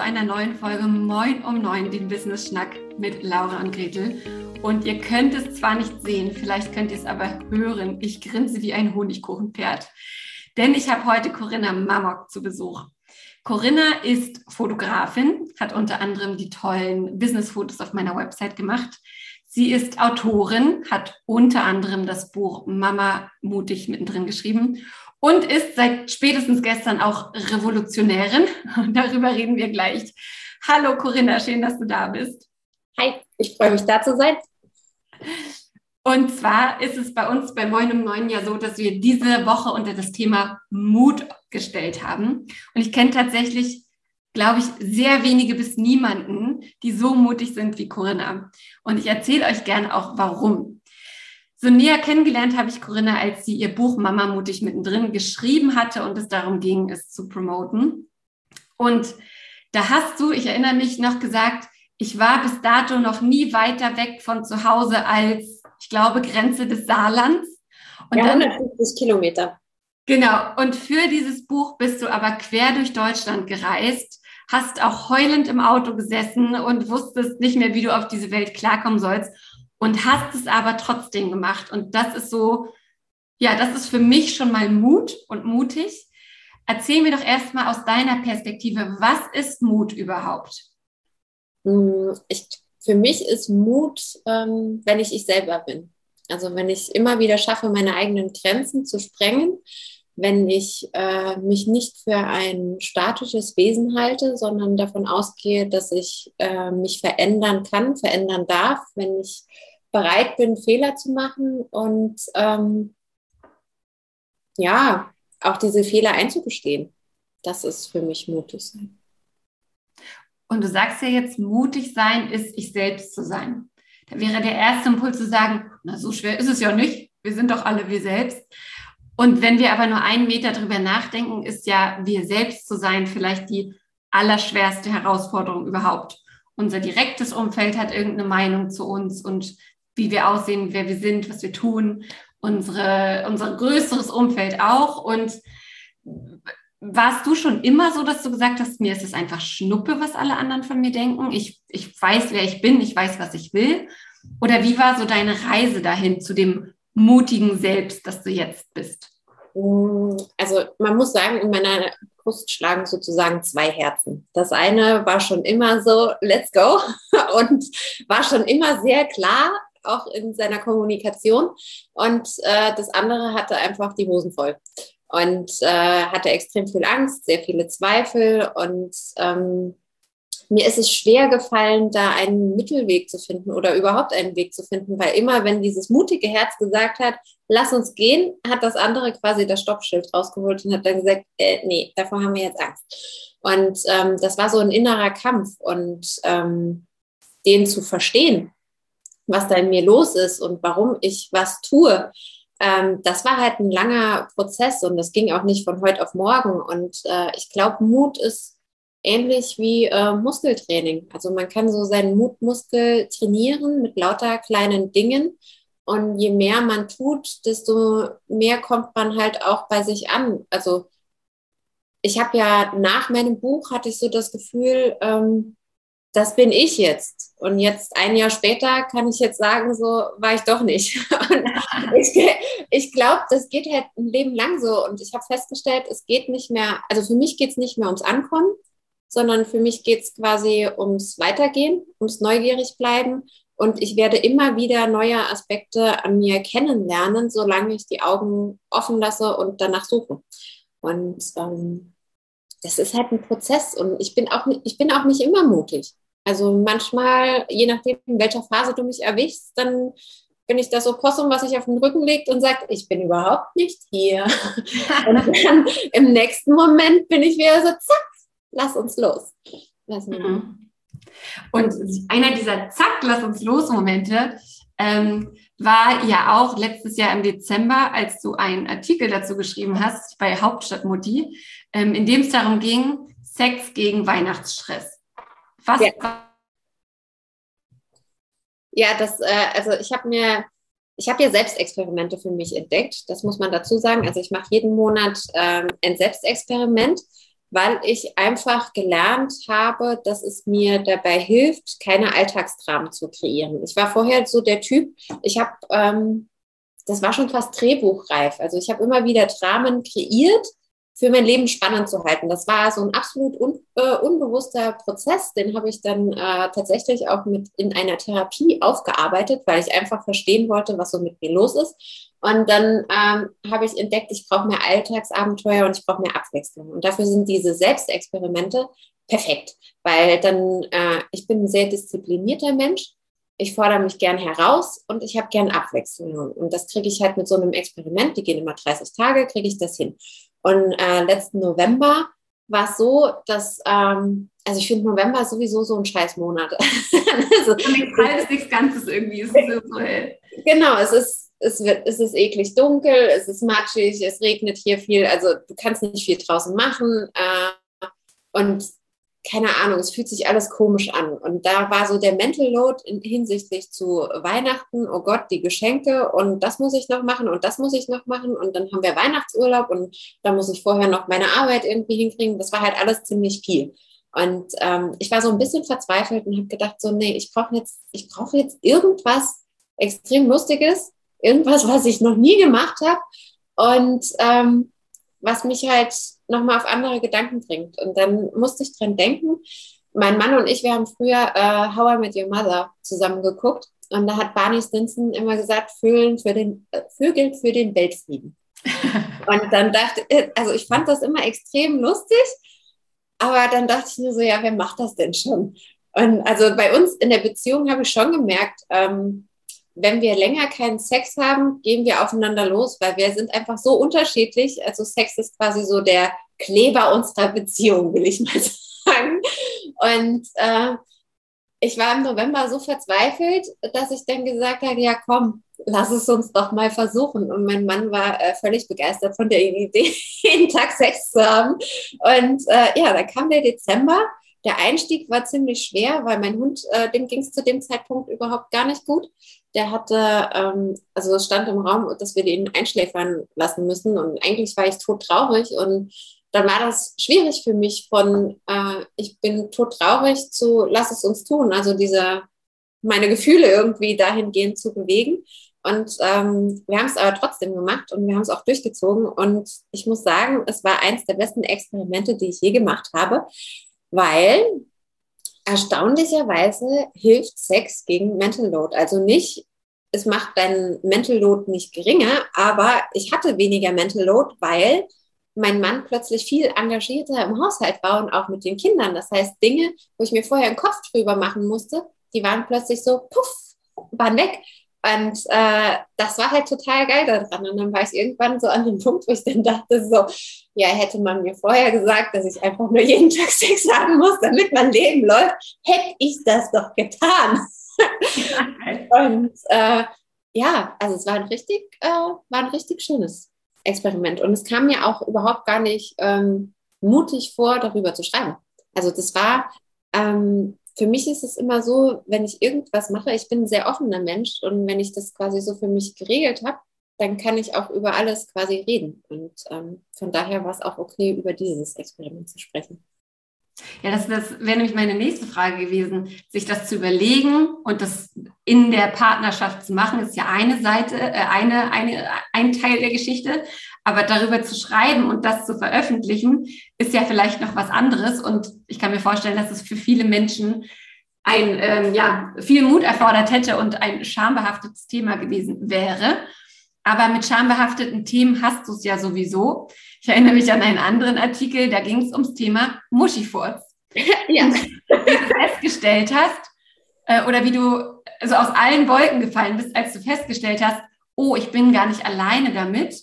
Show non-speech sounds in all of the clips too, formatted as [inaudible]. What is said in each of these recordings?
zu einer neuen Folge Moin um Neun, den Business Schnack mit Laura und Gretel. Und ihr könnt es zwar nicht sehen, vielleicht könnt ihr es aber hören. Ich grinse wie ein Honigkuchenpferd. Denn ich habe heute Corinna Mamok zu Besuch. Corinna ist Fotografin, hat unter anderem die tollen Business-Fotos auf meiner Website gemacht. Sie ist Autorin, hat unter anderem das Buch Mama mutig mittendrin geschrieben und ist seit spätestens gestern auch Revolutionärin. [laughs] Darüber reden wir gleich. Hallo Corinna, schön, dass du da bist. Hi, ich freue mich da zu sein. Und zwar ist es bei uns bei Moin um Neun ja so, dass wir diese Woche unter das Thema Mut gestellt haben. Und ich kenne tatsächlich, glaube ich, sehr wenige bis niemanden, die so mutig sind wie Corinna. Und ich erzähle euch gerne auch, warum. So näher kennengelernt habe ich Corinna, als sie ihr Buch Mama mutig mittendrin geschrieben hatte und es darum ging, es zu promoten. Und da hast du, ich erinnere mich, noch gesagt, ich war bis dato noch nie weiter weg von zu Hause als, ich glaube, Grenze des Saarlands. Und ja, 150 Kilometer. Genau. Und für dieses Buch bist du aber quer durch Deutschland gereist, hast auch heulend im Auto gesessen und wusstest nicht mehr, wie du auf diese Welt klarkommen sollst und hast es aber trotzdem gemacht. Und das ist so, ja, das ist für mich schon mal Mut und mutig. Erzähl mir doch erstmal aus deiner Perspektive, was ist Mut überhaupt? Hm, ich, für mich ist Mut, ähm, wenn ich ich selber bin. Also wenn ich immer wieder schaffe, meine eigenen Grenzen zu sprengen, wenn ich äh, mich nicht für ein statisches Wesen halte, sondern davon ausgehe, dass ich äh, mich verändern kann, verändern darf, wenn ich bereit bin, Fehler zu machen und ähm, ja, auch diese Fehler einzugestehen. Das ist für mich mutig sein. Und du sagst ja jetzt, mutig sein ist, ich selbst zu sein. Da wäre der erste Impuls zu sagen, na, so schwer ist es ja nicht. Wir sind doch alle wir selbst. Und wenn wir aber nur einen Meter drüber nachdenken, ist ja wir selbst zu sein vielleicht die allerschwerste Herausforderung überhaupt. Unser direktes Umfeld hat irgendeine Meinung zu uns und wie wir aussehen, wer wir sind, was wir tun, unsere, unser größeres Umfeld auch. Und warst du schon immer so, dass du gesagt hast, mir ist es einfach Schnuppe, was alle anderen von mir denken? Ich, ich weiß, wer ich bin, ich weiß, was ich will. Oder wie war so deine Reise dahin zu dem mutigen Selbst, das du jetzt bist? Also man muss sagen, in meiner Brust schlagen sozusagen zwei Herzen. Das eine war schon immer so, let's go [laughs] und war schon immer sehr klar, auch in seiner Kommunikation. Und äh, das andere hatte einfach die Hosen voll und äh, hatte extrem viel Angst, sehr viele Zweifel und ähm, mir ist es schwer gefallen, da einen Mittelweg zu finden oder überhaupt einen Weg zu finden, weil immer, wenn dieses mutige Herz gesagt hat, lass uns gehen, hat das andere quasi das Stoppschild rausgeholt und hat dann gesagt, äh, nee, davor haben wir jetzt Angst. Und ähm, das war so ein innerer Kampf und ähm, den zu verstehen was da in mir los ist und warum ich was tue. Ähm, das war halt ein langer Prozess und das ging auch nicht von heute auf morgen. Und äh, ich glaube, Mut ist ähnlich wie äh, Muskeltraining. Also man kann so seinen Mutmuskel trainieren mit lauter kleinen Dingen. Und je mehr man tut, desto mehr kommt man halt auch bei sich an. Also ich habe ja nach meinem Buch hatte ich so das Gefühl, ähm, das bin ich jetzt. Und jetzt ein Jahr später kann ich jetzt sagen, so war ich doch nicht. [laughs] ich, ich glaube, das geht halt ein Leben lang so. Und ich habe festgestellt, es geht nicht mehr, also für mich geht es nicht mehr ums Ankommen, sondern für mich geht es quasi ums Weitergehen, ums neugierig bleiben. Und ich werde immer wieder neue Aspekte an mir kennenlernen, solange ich die Augen offen lasse und danach suche. Und ähm, das ist halt ein Prozess und ich bin auch, ich bin auch nicht immer mutig. Also manchmal, je nachdem, in welcher Phase du mich erwischst, dann bin ich das Opossum, was sich auf den Rücken legt und sagt, ich bin überhaupt nicht hier. [laughs] und dann im nächsten Moment bin ich wieder so, zack, lass uns los. Mhm. Und einer dieser Zack, lass uns los Momente ähm, war ja auch letztes Jahr im Dezember, als du einen Artikel dazu geschrieben hast bei Hauptstadtmutti, ähm, in dem es darum ging, Sex gegen Weihnachtsstress. Was? Ja, ja das, äh, also ich habe mir, ich habe ja Selbstexperimente für mich entdeckt. Das muss man dazu sagen. Also ich mache jeden Monat ähm, ein Selbstexperiment. weil ich einfach gelernt habe, dass es mir dabei hilft, keine Alltagsdramen zu kreieren. Ich war vorher so der Typ, ich habe, ähm, das war schon fast drehbuchreif. Also ich habe immer wieder Dramen kreiert, für mein Leben spannend zu halten. Das war so ein absolut un, äh, unbewusster Prozess, den habe ich dann äh, tatsächlich auch mit in einer Therapie aufgearbeitet, weil ich einfach verstehen wollte, was so mit mir los ist. Und dann ähm, habe ich entdeckt, ich brauche mehr Alltagsabenteuer und ich brauche mehr Abwechslung. Und dafür sind diese Selbstexperimente perfekt, weil dann, äh, ich bin ein sehr disziplinierter Mensch. Ich fordere mich gern heraus und ich habe gern Abwechslung. Und das kriege ich halt mit so einem Experiment, die gehen immer 30 Tage, kriege ich das hin. Und äh, letzten November war es so, dass, ähm, also ich finde November sowieso so ein scheiß Monat. [laughs] also, nichts halbes, nichts Ganzes irgendwie. Es ist so hell. Genau, es ist es, wird, es ist eklig dunkel, es ist matschig, es regnet hier viel, also du kannst nicht viel draußen machen. Äh, und keine Ahnung, es fühlt sich alles komisch an. Und da war so der Mental Load in, hinsichtlich zu Weihnachten, oh Gott, die Geschenke und das muss ich noch machen und das muss ich noch machen. Und dann haben wir Weihnachtsurlaub und da muss ich vorher noch meine Arbeit irgendwie hinkriegen. Das war halt alles ziemlich viel. Und ähm, ich war so ein bisschen verzweifelt und habe gedacht, so, nee, ich brauche jetzt, ich jetzt irgendwas extrem Lustiges, irgendwas, was ich noch nie gemacht habe und ähm, was mich halt nochmal auf andere Gedanken bringt. Und dann musste ich dran denken, mein Mann und ich, wir haben früher äh, How I Met Your Mother zusammen geguckt und da hat Barney Stinson immer gesagt, Vögeln für den, äh, Vögel für den Weltfrieden. [laughs] und dann dachte ich, also ich fand das immer extrem lustig, aber dann dachte ich mir so, ja, wer macht das denn schon? Und also bei uns in der Beziehung habe ich schon gemerkt, ähm, wenn wir länger keinen Sex haben, gehen wir aufeinander los, weil wir sind einfach so unterschiedlich. Also Sex ist quasi so der Kleber unserer Beziehung, will ich mal [laughs] sagen. Und äh, ich war im November so verzweifelt, dass ich dann gesagt habe, ja komm, lass es uns doch mal versuchen. Und mein Mann war äh, völlig begeistert von der Idee, [laughs] jeden Tag Sex zu haben. Und äh, ja, dann kam der Dezember. Der Einstieg war ziemlich schwer, weil mein Hund, äh, dem ging es zu dem Zeitpunkt überhaupt gar nicht gut. Der hatte, ähm, also es stand im Raum, dass wir den einschläfern lassen müssen. Und eigentlich war ich tot traurig und dann war das schwierig für mich von, äh, ich bin tot traurig zu, lass es uns tun, also diese, meine Gefühle irgendwie dahingehend zu bewegen. Und ähm, wir haben es aber trotzdem gemacht und wir haben es auch durchgezogen. Und ich muss sagen, es war eins der besten Experimente, die ich je gemacht habe, weil erstaunlicherweise hilft Sex gegen Mental Load. Also nicht, es macht deinen Mental Load nicht geringer, aber ich hatte weniger Mental Load, weil mein Mann plötzlich viel engagierter im Haushalt war und auch mit den Kindern. Das heißt, Dinge, wo ich mir vorher einen Kopf drüber machen musste, die waren plötzlich so, puff, waren weg. Und äh, das war halt total geil daran. Und dann war ich irgendwann so an dem Punkt, wo ich dann dachte, so, ja, hätte man mir vorher gesagt, dass ich einfach nur jeden Tag Sex haben muss, damit mein Leben läuft, hätte ich das doch getan. [laughs] und äh, ja, also es war ein richtig, äh, war ein richtig schönes Experiment. Und es kam mir auch überhaupt gar nicht ähm, mutig vor, darüber zu schreiben. Also das war, ähm, für mich ist es immer so, wenn ich irgendwas mache, ich bin ein sehr offener Mensch und wenn ich das quasi so für mich geregelt habe, dann kann ich auch über alles quasi reden. Und ähm, von daher war es auch okay, über dieses Experiment zu sprechen. Ja, das, das wäre nämlich meine nächste Frage gewesen. Sich das zu überlegen und das in der Partnerschaft zu machen, ist ja eine Seite, äh, eine, eine, ein Teil der Geschichte. Aber darüber zu schreiben und das zu veröffentlichen, ist ja vielleicht noch was anderes. Und ich kann mir vorstellen, dass es für viele Menschen ein, ähm, ja, viel Mut erfordert hätte und ein schambehaftetes Thema gewesen wäre. Aber mit schambehafteten Themen hast du es ja sowieso. Ich erinnere mich an einen anderen Artikel, da ging es ums Thema Muschifurz. [laughs] ja. wie du festgestellt hast, äh, oder wie du also aus allen Wolken gefallen bist, als du festgestellt hast, oh, ich bin gar nicht alleine damit.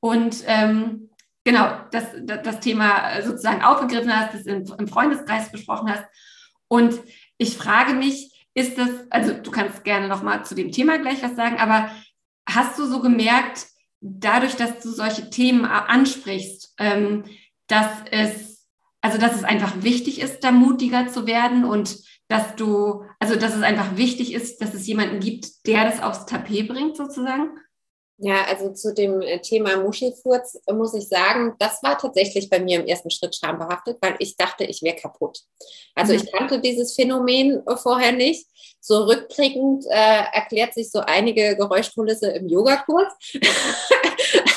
Und ähm, genau, das, das, Thema sozusagen aufgegriffen hast, das im, im Freundeskreis besprochen hast. Und ich frage mich, ist das, also du kannst gerne nochmal zu dem Thema gleich was sagen, aber hast du so gemerkt, dadurch, dass du solche Themen ansprichst, ähm, dass es, also dass es einfach wichtig ist, da mutiger zu werden und dass du, also dass es einfach wichtig ist, dass es jemanden gibt, der das aufs Tapet bringt, sozusagen? Ja, also zu dem äh, Thema Muschelfurz muss ich sagen, das war tatsächlich bei mir im ersten Schritt schambehaftet, weil ich dachte, ich wäre kaputt. Also mhm. ich kannte dieses Phänomen vorher nicht. So rückblickend äh, erklärt sich so einige Geräuschkulisse im Yogakurs. [laughs]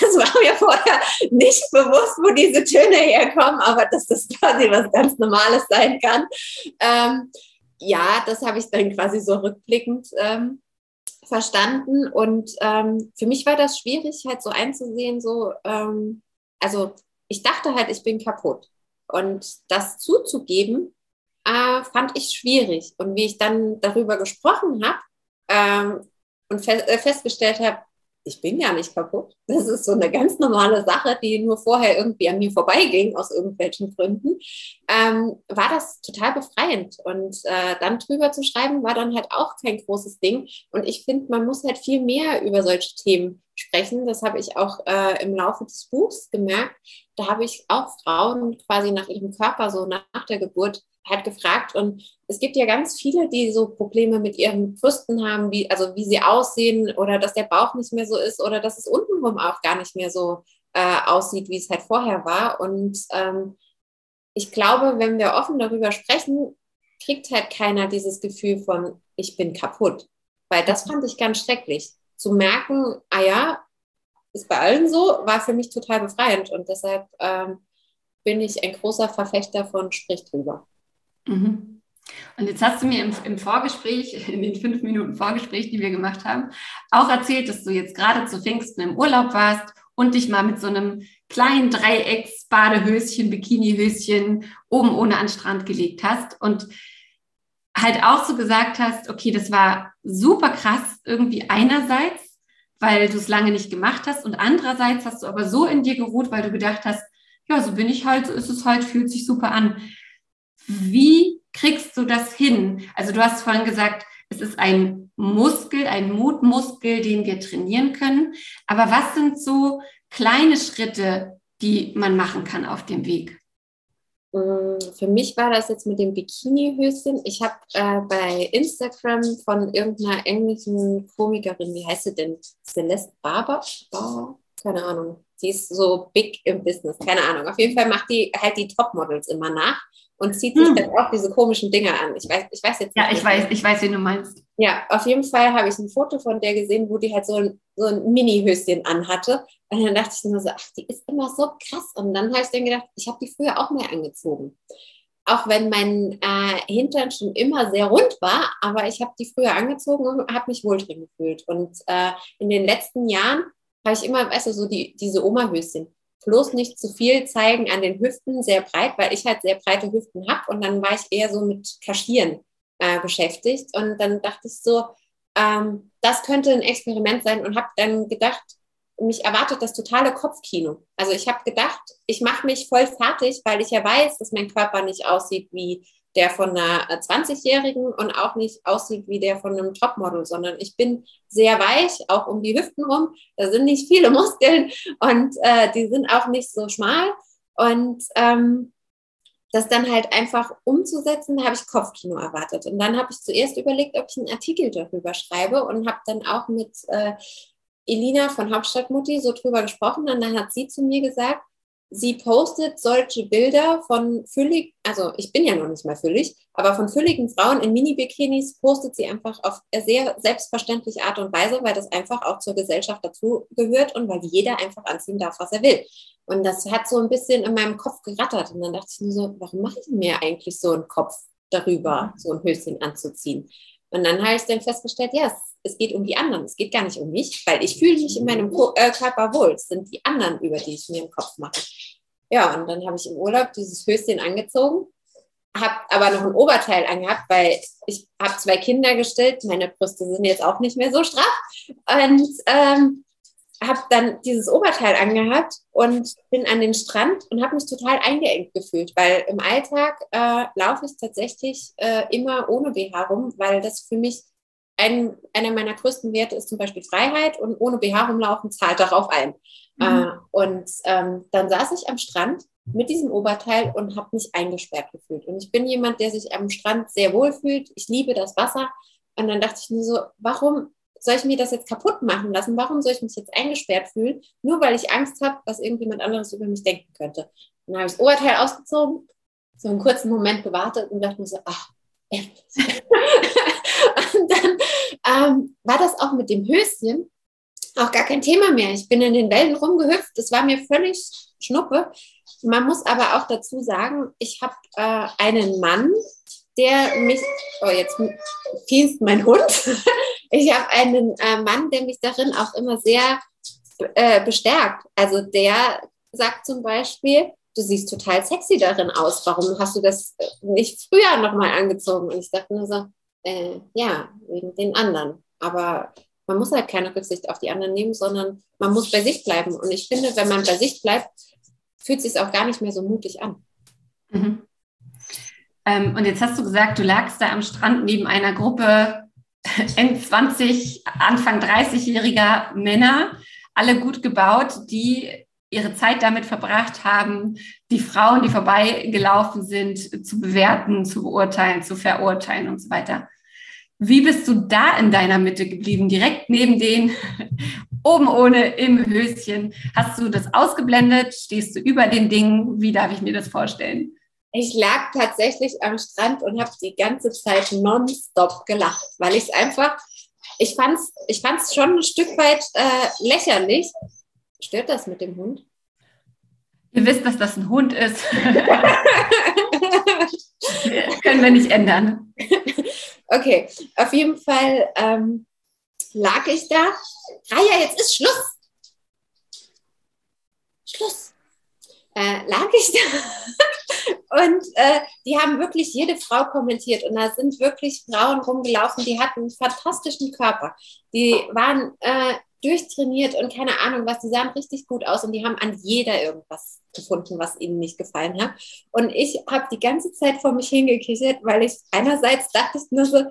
Es war mir vorher nicht bewusst, wo diese Töne herkommen, aber dass das quasi was ganz Normales sein kann. Ähm, ja, das habe ich dann quasi so rückblickend ähm, verstanden. Und ähm, für mich war das schwierig, halt so einzusehen, so, ähm, also ich dachte halt, ich bin kaputt. Und das zuzugeben, äh, fand ich schwierig. Und wie ich dann darüber gesprochen habe ähm, und fe äh, festgestellt habe, ich bin gar nicht kaputt. [laughs] Das ist so eine ganz normale Sache, die nur vorher irgendwie an mir vorbeiging, aus irgendwelchen Gründen, ähm, war das total befreiend. Und äh, dann drüber zu schreiben, war dann halt auch kein großes Ding. Und ich finde, man muss halt viel mehr über solche Themen sprechen. Das habe ich auch äh, im Laufe des Buchs gemerkt. Da habe ich auch Frauen quasi nach ihrem Körper, so nach der Geburt, halt gefragt. Und es gibt ja ganz viele, die so Probleme mit ihren Brüsten haben, wie, also wie sie aussehen oder dass der Bauch nicht mehr so ist oder dass es untenrum auch gar nicht mehr so äh, aussieht, wie es halt vorher war. Und ähm, ich glaube, wenn wir offen darüber sprechen, kriegt halt keiner dieses Gefühl von, ich bin kaputt. Weil das fand ich ganz schrecklich. Zu merken, ah ja, ist bei allen so, war für mich total befreiend. Und deshalb ähm, bin ich ein großer Verfechter von Sprich drüber. Mhm. Und jetzt hast du mir im, im, Vorgespräch, in den fünf Minuten Vorgespräch, die wir gemacht haben, auch erzählt, dass du jetzt gerade zu Pfingsten im Urlaub warst und dich mal mit so einem kleinen Dreiecks-Badehöschen, Bikinihöschen oben ohne an den Strand gelegt hast und halt auch so gesagt hast, okay, das war super krass irgendwie einerseits, weil du es lange nicht gemacht hast und andererseits hast du aber so in dir geruht, weil du gedacht hast, ja, so bin ich halt, so ist es halt, fühlt sich super an. Wie kriegst du das hin? Also du hast vorhin gesagt, es ist ein Muskel, ein Mutmuskel, den wir trainieren können. Aber was sind so kleine Schritte, die man machen kann auf dem Weg? Mm, für mich war das jetzt mit dem Bikini-Höschen. Ich habe äh, bei Instagram von irgendeiner englischen Komikerin, wie heißt sie denn? Celeste Barber? Bar? Keine Ahnung. Die ist so big im Business, keine Ahnung. Auf jeden Fall macht die halt die Topmodels immer nach und zieht sich hm. dann auch diese komischen Dinger an. Ich weiß, ich weiß jetzt nicht. Ja, ich weiß, ich weiß, wen du meinst. Ja, auf jeden Fall habe ich ein Foto von der gesehen, wo die halt so ein, so ein Mini-Höschen anhatte. Und dann dachte ich nur so, ach, die ist immer so krass. Und dann habe ich dann gedacht, ich habe die früher auch mehr angezogen. Auch wenn mein äh, Hintern schon immer sehr rund war, aber ich habe die früher angezogen und habe mich wohl drin gefühlt. Und äh, in den letzten Jahren habe ich immer, weißt du, so die, diese Oma-Höschen bloß nicht zu viel zeigen an den Hüften, sehr breit, weil ich halt sehr breite Hüften habe und dann war ich eher so mit Kaschieren äh, beschäftigt und dann dachte ich so, ähm, das könnte ein Experiment sein und habe dann gedacht, mich erwartet das totale Kopfkino. Also ich habe gedacht, ich mache mich voll fertig, weil ich ja weiß, dass mein Körper nicht aussieht wie der von einer 20-Jährigen und auch nicht aussieht wie der von einem Topmodel, sondern ich bin sehr weich, auch um die Hüften rum. Da sind nicht viele [laughs] Muskeln und äh, die sind auch nicht so schmal. Und ähm, das dann halt einfach umzusetzen, habe ich Kopfkino erwartet. Und dann habe ich zuerst überlegt, ob ich einen Artikel darüber schreibe und habe dann auch mit äh, Elina von Hauptstadtmutti so drüber gesprochen. Und dann hat sie zu mir gesagt, sie postet solche Bilder von füllig, also ich bin ja noch nicht mal füllig, aber von fülligen Frauen in Mini-Bikinis postet sie einfach auf sehr selbstverständliche Art und Weise, weil das einfach auch zur Gesellschaft dazu gehört und weil jeder einfach anziehen darf, was er will. Und das hat so ein bisschen in meinem Kopf gerattert. Und dann dachte ich mir so, warum mache ich mir eigentlich so einen Kopf darüber, so ein Höschen anzuziehen? Und dann habe ich dann festgestellt, ja, es, es, geht um die anderen, es geht gar nicht um mich, weil ich fühle mich in meinem äh, Körper wohl. Es sind die anderen, über die ich mir im Kopf mache. Ja, und dann habe ich im Urlaub dieses Höschen angezogen, habe aber noch ein Oberteil angehabt, weil ich habe zwei Kinder gestillt, meine Brüste sind jetzt auch nicht mehr so straff. Und ähm, habe dann dieses Oberteil angehabt und bin an den Strand und habe mich total eingeengt gefühlt, weil im Alltag äh, laufe ich tatsächlich äh, immer ohne BH rum, weil das für mich ein, einer meiner größten Werte ist zum Beispiel Freiheit und ohne BH rumlaufen zahlt darauf ein. Mhm. Äh, und ähm, dann saß ich am Strand mit diesem Oberteil und habe mich eingesperrt gefühlt. Und ich bin jemand, der sich am Strand sehr wohl fühlt. Ich liebe das Wasser. Und dann dachte ich mir so, warum soll ich mir das jetzt kaputt machen lassen? Warum soll ich mich jetzt eingesperrt fühlen? Nur weil ich Angst habe, was irgendjemand anderes über mich denken könnte. dann habe ich das Oberteil ausgezogen, so einen kurzen Moment gewartet und dachte mir so, ach, endlich. [laughs] und dann ähm, war das auch mit dem Höschen auch gar kein Thema mehr. Ich bin in den Wellen rumgehüpft. Das war mir völlig schnuppe. Man muss aber auch dazu sagen, ich habe äh, einen Mann, der mich, oh, jetzt fiel mein Hund. [laughs] Ich habe einen äh, Mann, der mich darin auch immer sehr äh, bestärkt. Also der sagt zum Beispiel, du siehst total sexy darin aus. Warum hast du das nicht früher nochmal angezogen? Und ich dachte nur so, äh, ja, wegen den anderen. Aber man muss halt keine Rücksicht auf die anderen nehmen, sondern man muss bei sich bleiben. Und ich finde, wenn man bei sich bleibt, fühlt es sich auch gar nicht mehr so mutig an. Mhm. Ähm, und jetzt hast du gesagt, du lagst da am Strand neben einer Gruppe [laughs] N20, Anfang 30-jähriger Männer, alle gut gebaut, die ihre Zeit damit verbracht haben, die Frauen, die vorbeigelaufen sind, zu bewerten, zu beurteilen, zu verurteilen und so weiter. Wie bist du da in deiner Mitte geblieben, direkt neben den, [laughs] oben ohne, im Höschen? Hast du das ausgeblendet? Stehst du über den Dingen? Wie darf ich mir das vorstellen? Ich lag tatsächlich am Strand und habe die ganze Zeit nonstop gelacht, weil ich es einfach, ich fand es ich fand's schon ein Stück weit äh, lächerlich. Stört das mit dem Hund? Ihr wisst, dass das ein Hund ist. [laughs] können wir nicht ändern. Okay, auf jeden Fall ähm, lag ich da. Raya, jetzt ist Schluss. Schluss. Äh, lag ich da [laughs] und äh, die haben wirklich jede Frau kommentiert und da sind wirklich Frauen rumgelaufen, die hatten einen fantastischen Körper. Die waren äh, durchtrainiert und keine Ahnung was, die sahen richtig gut aus und die haben an jeder irgendwas gefunden, was ihnen nicht gefallen hat. Und ich habe die ganze Zeit vor mich hingekichert, weil ich einerseits dachte ich nur so,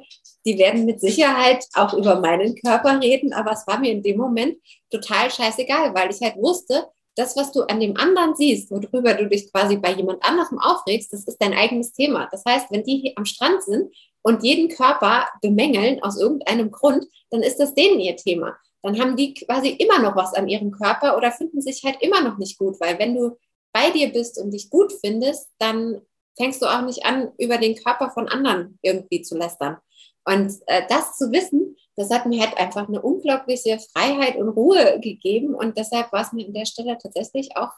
die werden mit Sicherheit auch über meinen Körper reden, aber es war mir in dem Moment total scheißegal, weil ich halt wusste, das, was du an dem anderen siehst, worüber du dich quasi bei jemand anderem aufregst, das ist dein eigenes Thema. Das heißt, wenn die hier am Strand sind und jeden Körper bemängeln aus irgendeinem Grund, dann ist das denen ihr Thema. Dann haben die quasi immer noch was an ihrem Körper oder finden sich halt immer noch nicht gut, weil wenn du bei dir bist und dich gut findest, dann fängst du auch nicht an, über den Körper von anderen irgendwie zu lästern. Und äh, das zu wissen, das hat mir halt einfach eine unglaubliche Freiheit und Ruhe gegeben. Und deshalb war es mir an der Stelle tatsächlich auch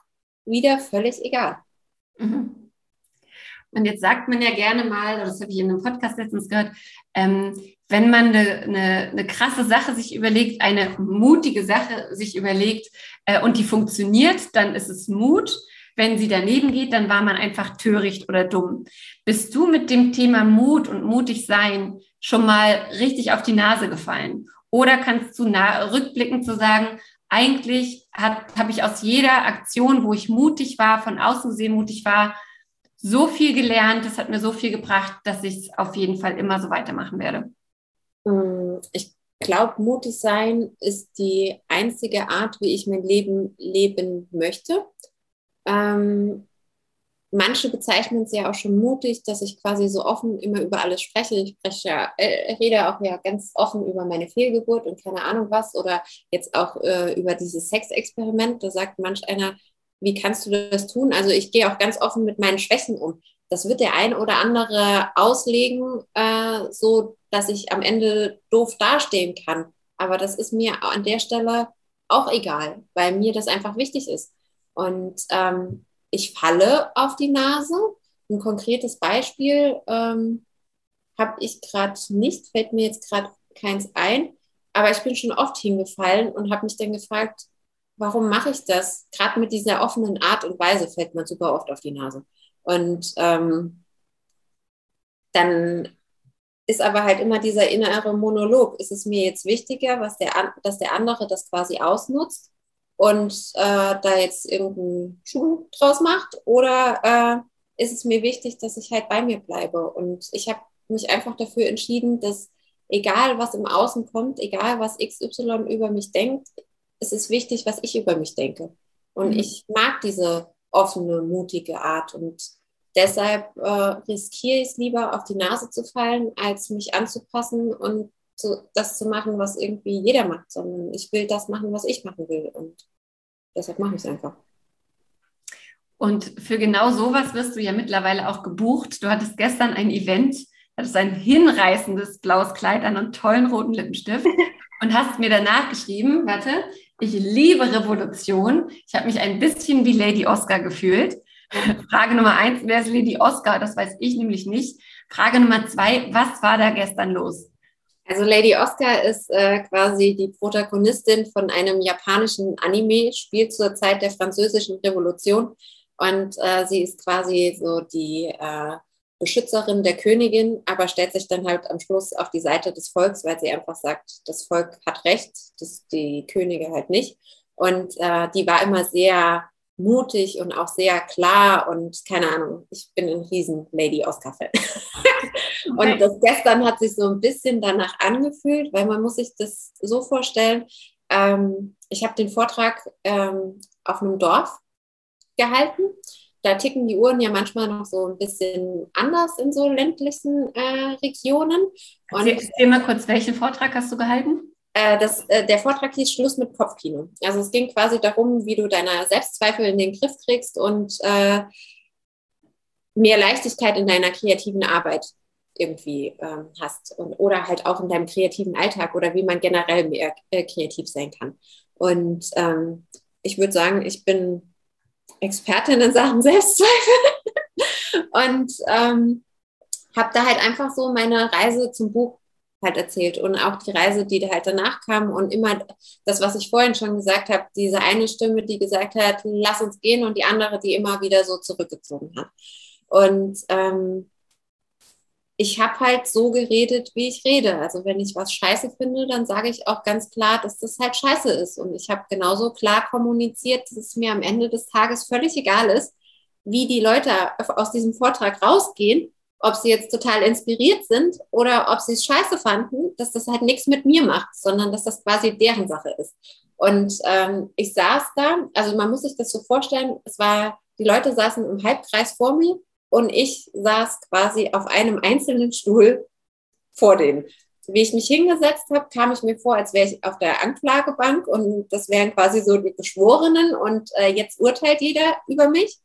wieder völlig egal. Mhm. Und jetzt sagt man ja gerne mal, das habe ich in einem Podcast letztens gehört, ähm, wenn man eine, eine, eine, krasse Sache sich überlegt, eine mutige Sache sich überlegt äh, und die funktioniert, dann ist es Mut. Wenn sie daneben geht, dann war man einfach töricht oder dumm. Bist du mit dem Thema Mut und mutig sein schon mal richtig auf die Nase gefallen? Oder kannst du rückblickend zu sagen, eigentlich habe ich aus jeder Aktion, wo ich mutig war, von außen gesehen mutig war, so viel gelernt, das hat mir so viel gebracht, dass ich es auf jeden Fall immer so weitermachen werde. Mm, ich glaube, mutig sein ist die einzige Art, wie ich mein Leben leben möchte. Ähm, manche bezeichnen es ja auch schon mutig, dass ich quasi so offen immer über alles spreche. Ich spreche ja, äh, rede auch ja ganz offen über meine Fehlgeburt und keine Ahnung was oder jetzt auch äh, über dieses Sexexperiment. Da sagt manch einer, wie kannst du das tun? Also ich gehe auch ganz offen mit meinen Schwächen um. Das wird der ein oder andere auslegen, äh, so dass ich am Ende doof dastehen kann. Aber das ist mir an der Stelle auch egal, weil mir das einfach wichtig ist. Und ähm, ich falle auf die Nase. Ein konkretes Beispiel ähm, habe ich gerade nicht, fällt mir jetzt gerade keins ein. Aber ich bin schon oft hingefallen und habe mich dann gefragt, warum mache ich das? Gerade mit dieser offenen Art und Weise fällt man super oft auf die Nase. Und ähm, dann ist aber halt immer dieser innere Monolog. Ist es mir jetzt wichtiger, was der, dass der andere das quasi ausnutzt und äh, da jetzt irgendeinen Schuh draus macht? Oder äh, ist es mir wichtig, dass ich halt bei mir bleibe? Und ich habe mich einfach dafür entschieden, dass egal was im Außen kommt, egal was XY über mich denkt, es ist wichtig, was ich über mich denke. Und mhm. ich mag diese offene, mutige Art. Und deshalb äh, riskiere ich es lieber, auf die Nase zu fallen, als mich anzupassen und zu, das zu machen, was irgendwie jeder macht, sondern ich will das machen, was ich machen will. Und deshalb mache ich es einfach. Und für genau sowas wirst du ja mittlerweile auch gebucht. Du hattest gestern ein Event, hattest ein hinreißendes blaues Kleid an und tollen roten Lippenstift [laughs] und hast mir danach geschrieben, warte, ich liebe Revolution. Ich habe mich ein bisschen wie Lady Oscar gefühlt. [laughs] Frage Nummer eins, wer ist Lady Oscar? Das weiß ich nämlich nicht. Frage Nummer zwei, was war da gestern los? Also Lady Oscar ist äh, quasi die Protagonistin von einem japanischen Anime, spielt zur Zeit der Französischen Revolution und äh, sie ist quasi so die äh, Beschützerin der Königin, aber stellt sich dann halt am Schluss auf die Seite des Volks, weil sie einfach sagt, das Volk hat Recht, das, die Könige halt nicht. Und äh, die war immer sehr mutig und auch sehr klar und keine Ahnung, ich bin ein riesen Lady Oscar-Fan. [laughs] und das gestern hat sich so ein bisschen danach angefühlt, weil man muss sich das so vorstellen, ähm, ich habe den Vortrag ähm, auf einem Dorf gehalten. Da ticken die Uhren ja manchmal noch so ein bisschen anders in so ländlichen äh, Regionen. Und Erzähl mal kurz, welchen Vortrag hast du gehalten? Äh, das, äh, der Vortrag hieß Schluss mit Kopfkino. Also es ging quasi darum, wie du deine Selbstzweifel in den Griff kriegst und äh, mehr Leichtigkeit in deiner kreativen Arbeit irgendwie ähm, hast und, oder halt auch in deinem kreativen Alltag oder wie man generell mehr äh, kreativ sein kann. Und ähm, ich würde sagen, ich bin Expertin in Sachen Selbstzweifel [laughs] und ähm, habe da halt einfach so meine Reise zum Buch halt erzählt und auch die Reise, die halt danach kam und immer das, was ich vorhin schon gesagt habe, diese eine Stimme, die gesagt hat, lass uns gehen und die andere, die immer wieder so zurückgezogen hat. Und ähm, ich habe halt so geredet, wie ich rede. Also wenn ich was scheiße finde, dann sage ich auch ganz klar, dass das halt scheiße ist. Und ich habe genauso klar kommuniziert, dass es mir am Ende des Tages völlig egal ist, wie die Leute aus diesem Vortrag rausgehen, ob sie jetzt total inspiriert sind oder ob sie es scheiße fanden, dass das halt nichts mit mir macht, sondern dass das quasi deren Sache ist. Und ähm, ich saß da, also man muss sich das so vorstellen, es war, die Leute saßen im Halbkreis vor mir und ich saß quasi auf einem einzelnen Stuhl vor denen. Wie ich mich hingesetzt habe, kam ich mir vor, als wäre ich auf der Anklagebank und das wären quasi so die Geschworenen und äh, jetzt urteilt jeder über mich.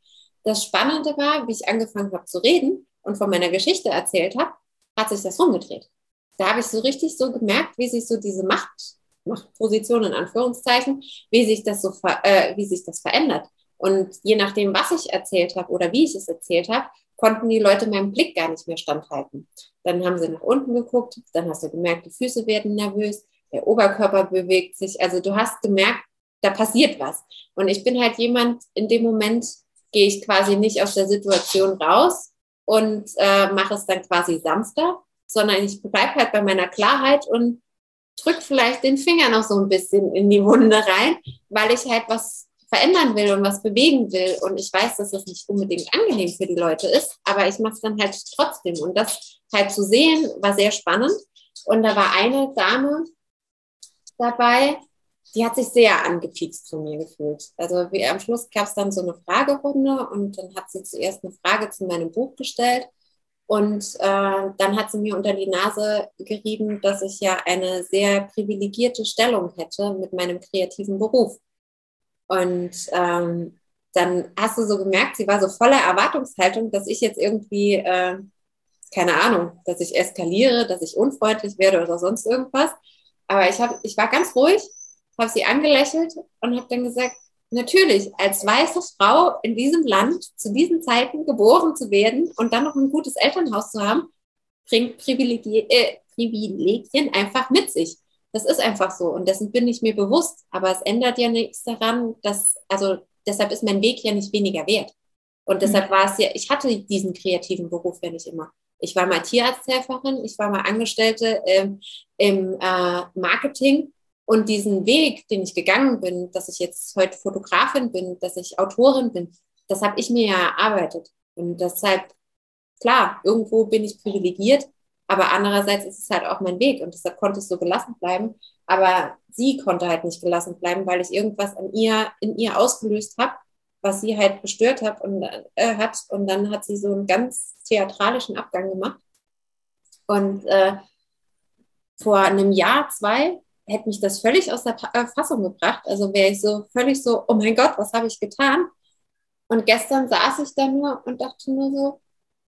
Das Spannende war, wie ich angefangen habe zu reden und von meiner Geschichte erzählt habe, hat sich das rumgedreht. Da habe ich so richtig so gemerkt, wie sich so diese Macht, Machtposition in Anführungszeichen, wie sich das so, äh, wie sich das verändert. Und je nachdem, was ich erzählt habe oder wie ich es erzählt habe, konnten die Leute meinem Blick gar nicht mehr standhalten. Dann haben sie nach unten geguckt, dann hast du gemerkt, die Füße werden nervös, der Oberkörper bewegt sich. Also du hast gemerkt, da passiert was. Und ich bin halt jemand, in dem Moment gehe ich quasi nicht aus der Situation raus und äh, mache es dann quasi sanfter, sondern ich bleibe halt bei meiner Klarheit und drücke vielleicht den Finger noch so ein bisschen in die Wunde rein, weil ich halt was verändern will und was bewegen will. Und ich weiß, dass das nicht unbedingt angenehm für die Leute ist, aber ich mache es dann halt trotzdem. Und das halt zu sehen, war sehr spannend. Und da war eine Dame dabei, die hat sich sehr angepiekst von mir gefühlt. Also wie, am Schluss gab es dann so eine Fragerunde und dann hat sie zuerst eine Frage zu meinem Buch gestellt. Und äh, dann hat sie mir unter die Nase gerieben, dass ich ja eine sehr privilegierte Stellung hätte mit meinem kreativen Beruf. Und ähm, dann hast du so gemerkt, sie war so voller Erwartungshaltung, dass ich jetzt irgendwie, äh, keine Ahnung, dass ich eskaliere, dass ich unfreundlich werde oder sonst irgendwas. Aber ich, hab, ich war ganz ruhig, habe sie angelächelt und habe dann gesagt, natürlich, als weiße Frau in diesem Land zu diesen Zeiten geboren zu werden und dann noch ein gutes Elternhaus zu haben, bringt Privilegien, äh, Privilegien einfach mit sich. Das ist einfach so und dessen bin ich mir bewusst. Aber es ändert ja nichts daran, dass, also deshalb ist mein Weg ja nicht weniger wert. Und deshalb mhm. war es ja, ich hatte diesen kreativen Beruf ja nicht immer. Ich war mal Tierarzthelferin, ich war mal Angestellte ähm, im äh, Marketing und diesen Weg, den ich gegangen bin, dass ich jetzt heute Fotografin bin, dass ich Autorin bin, das habe ich mir ja erarbeitet. Und deshalb, klar, irgendwo bin ich privilegiert, aber andererseits ist es halt auch mein Weg und deshalb konnte ich so gelassen bleiben. Aber sie konnte halt nicht gelassen bleiben, weil ich irgendwas an ihr, in ihr ausgelöst habe, was sie halt gestört hat und, äh, hat. Und dann hat sie so einen ganz theatralischen Abgang gemacht. Und äh, vor einem Jahr, zwei, hätte mich das völlig aus der äh, Fassung gebracht. Also wäre ich so völlig so, oh mein Gott, was habe ich getan? Und gestern saß ich da nur und dachte nur so,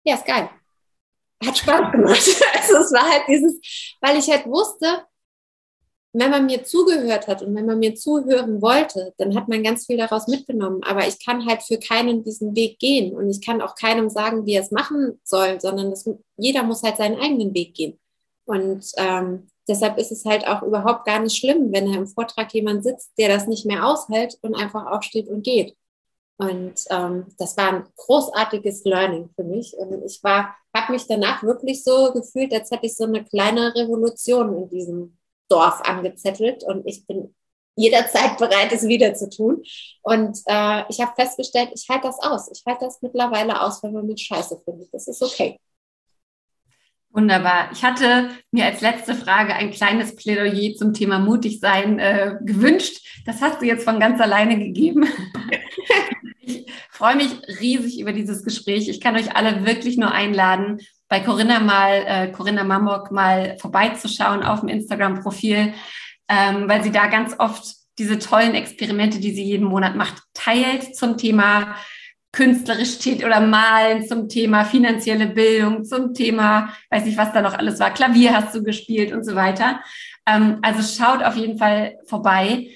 ja, ist geil. Hat Spaß gemacht. [laughs] Also es war halt dieses, weil ich halt wusste, wenn man mir zugehört hat und wenn man mir zuhören wollte, dann hat man ganz viel daraus mitgenommen. Aber ich kann halt für keinen diesen Weg gehen und ich kann auch keinem sagen, wie er es machen soll, sondern das, jeder muss halt seinen eigenen Weg gehen. Und ähm, deshalb ist es halt auch überhaupt gar nicht schlimm, wenn da im Vortrag jemand sitzt, der das nicht mehr aushält und einfach aufsteht und geht. Und ähm, das war ein großartiges Learning für mich. Und ich war, habe mich danach wirklich so gefühlt, als hätte ich so eine kleine Revolution in diesem Dorf angezettelt. Und ich bin jederzeit [laughs] bereit, es wieder zu tun. Und äh, ich habe festgestellt, ich halte das aus. Ich halte das mittlerweile aus, wenn man mich scheiße findet. Das ist okay. Wunderbar. Ich hatte mir als letzte Frage ein kleines Plädoyer zum Thema mutig sein äh, gewünscht. Das hast du jetzt von ganz alleine gegeben. [laughs] freue mich riesig über dieses Gespräch. Ich kann euch alle wirklich nur einladen, bei Corinna mal, äh, Corinna Mamok mal vorbeizuschauen auf dem Instagram-Profil, ähm, weil sie da ganz oft diese tollen Experimente, die sie jeden Monat macht, teilt zum Thema künstlerisch steht oder malen zum Thema finanzielle Bildung, zum Thema, weiß nicht, was da noch alles war, Klavier hast du gespielt und so weiter. Ähm, also schaut auf jeden Fall vorbei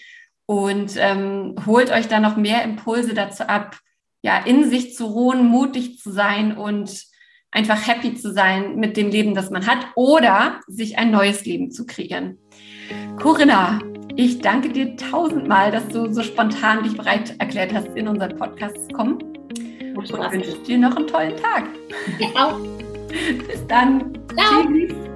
und ähm, holt euch da noch mehr Impulse dazu ab, ja, in sich zu ruhen, mutig zu sein und einfach happy zu sein mit dem Leben, das man hat oder sich ein neues Leben zu kreieren. Corinna, ich danke dir tausendmal, dass du so spontan dich bereit erklärt hast, in unseren Podcast zu kommen. Und wünsche dir noch einen tollen Tag. Ja auch. Bis dann. Ciao. Tschüss.